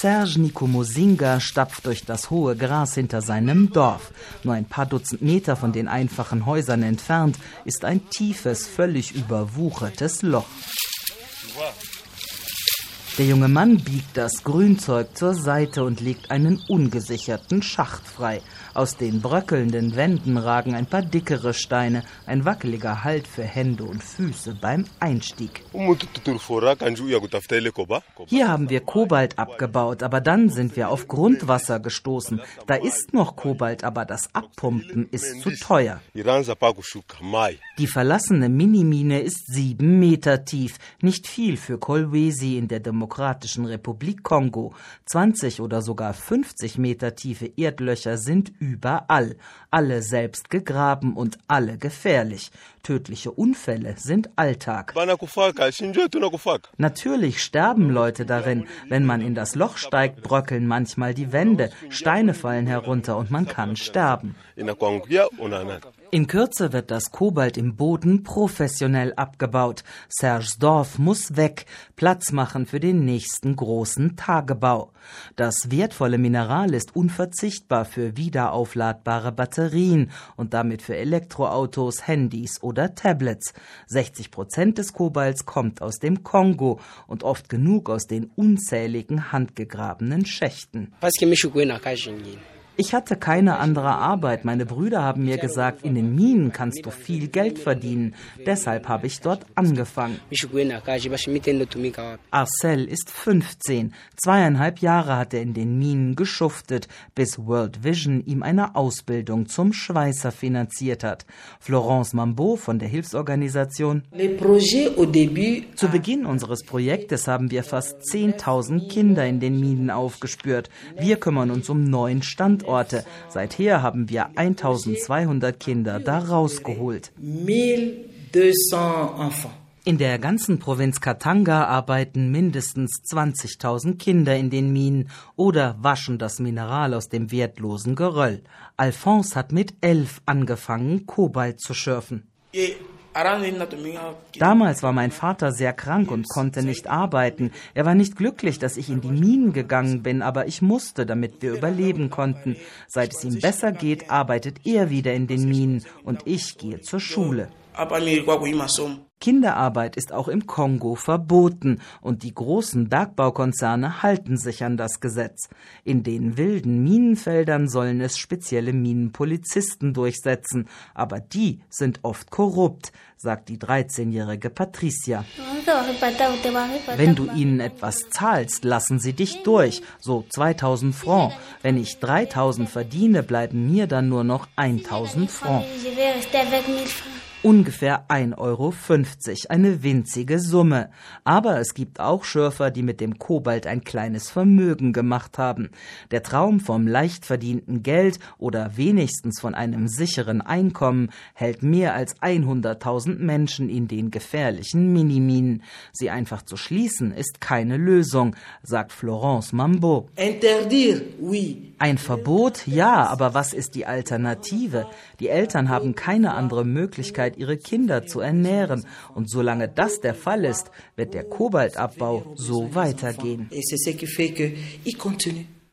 Serge Nikomosinga stapft durch das hohe Gras hinter seinem Dorf. Nur ein paar Dutzend Meter von den einfachen Häusern entfernt ist ein tiefes, völlig überwuchertes Loch. Der junge Mann biegt das Grünzeug zur Seite und legt einen ungesicherten Schacht frei. Aus den bröckelnden Wänden ragen ein paar dickere Steine, ein wackeliger Halt für Hände und Füße beim Einstieg. Hier haben wir Kobalt abgebaut, aber dann sind wir auf Grundwasser gestoßen. Da ist noch Kobalt, aber das Abpumpen ist zu teuer. Die verlassene Minimine ist sieben Meter tief, nicht viel für Kolwesi in der Demokratischen Republik Kongo. 20 oder sogar 50 Meter tiefe Erdlöcher sind überall, alle selbst gegraben und alle gefährlich. Tödliche Unfälle sind Alltag. Natürlich sterben Leute darin. Wenn man in das Loch steigt, bröckeln manchmal die Wände, Steine fallen herunter und man kann sterben. In Kürze wird das Kobalt im Boden professionell abgebaut. Serges Dorf muss weg, Platz machen für den nächsten großen Tagebau. Das wertvolle Mineral ist unverzichtbar für wiederaufladbare Batterien und damit für Elektroautos, Handys oder Tablets. 60 Prozent des Kobalts kommt aus dem Kongo und oft genug aus den unzähligen handgegrabenen Schächten. Ich hatte keine andere Arbeit. Meine Brüder haben mir gesagt, in den Minen kannst du viel Geld verdienen. Deshalb habe ich dort angefangen. Arcel ist 15. Zweieinhalb Jahre hat er in den Minen geschuftet, bis World Vision ihm eine Ausbildung zum Schweißer finanziert hat. Florence Mambeau von der Hilfsorganisation. Zu Beginn unseres Projektes haben wir fast 10.000 Kinder in den Minen aufgespürt. Wir kümmern uns um neun Standorte. Standorte. Seither haben wir 1200 Kinder da rausgeholt. In der ganzen Provinz Katanga arbeiten mindestens 20.000 Kinder in den Minen oder waschen das Mineral aus dem wertlosen Geröll. Alphonse hat mit elf angefangen, Kobalt zu schürfen. Damals war mein Vater sehr krank und konnte nicht arbeiten. Er war nicht glücklich, dass ich in die Minen gegangen bin, aber ich musste, damit wir überleben konnten. Seit es ihm besser geht, arbeitet er wieder in den Minen und ich gehe zur Schule. Kinderarbeit ist auch im Kongo verboten und die großen Bergbaukonzerne halten sich an das Gesetz. In den wilden Minenfeldern sollen es spezielle Minenpolizisten durchsetzen, aber die sind oft korrupt, sagt die 13-jährige Patricia. Wenn du ihnen etwas zahlst, lassen sie dich durch, so 2000 Francs. Wenn ich 3000 verdiene, bleiben mir dann nur noch 1000 Francs ungefähr 1,50 Euro, eine winzige Summe. Aber es gibt auch Schürfer, die mit dem Kobalt ein kleines Vermögen gemacht haben. Der Traum vom leicht verdienten Geld oder wenigstens von einem sicheren Einkommen hält mehr als 100.000 Menschen in den gefährlichen Miniminen. Sie einfach zu schließen ist keine Lösung, sagt Florence Mambeau. Ein Verbot, ja, aber was ist die Alternative? Die Eltern haben keine andere Möglichkeit, ihre Kinder zu ernähren. Und solange das der Fall ist, wird der Kobaltabbau so weitergehen.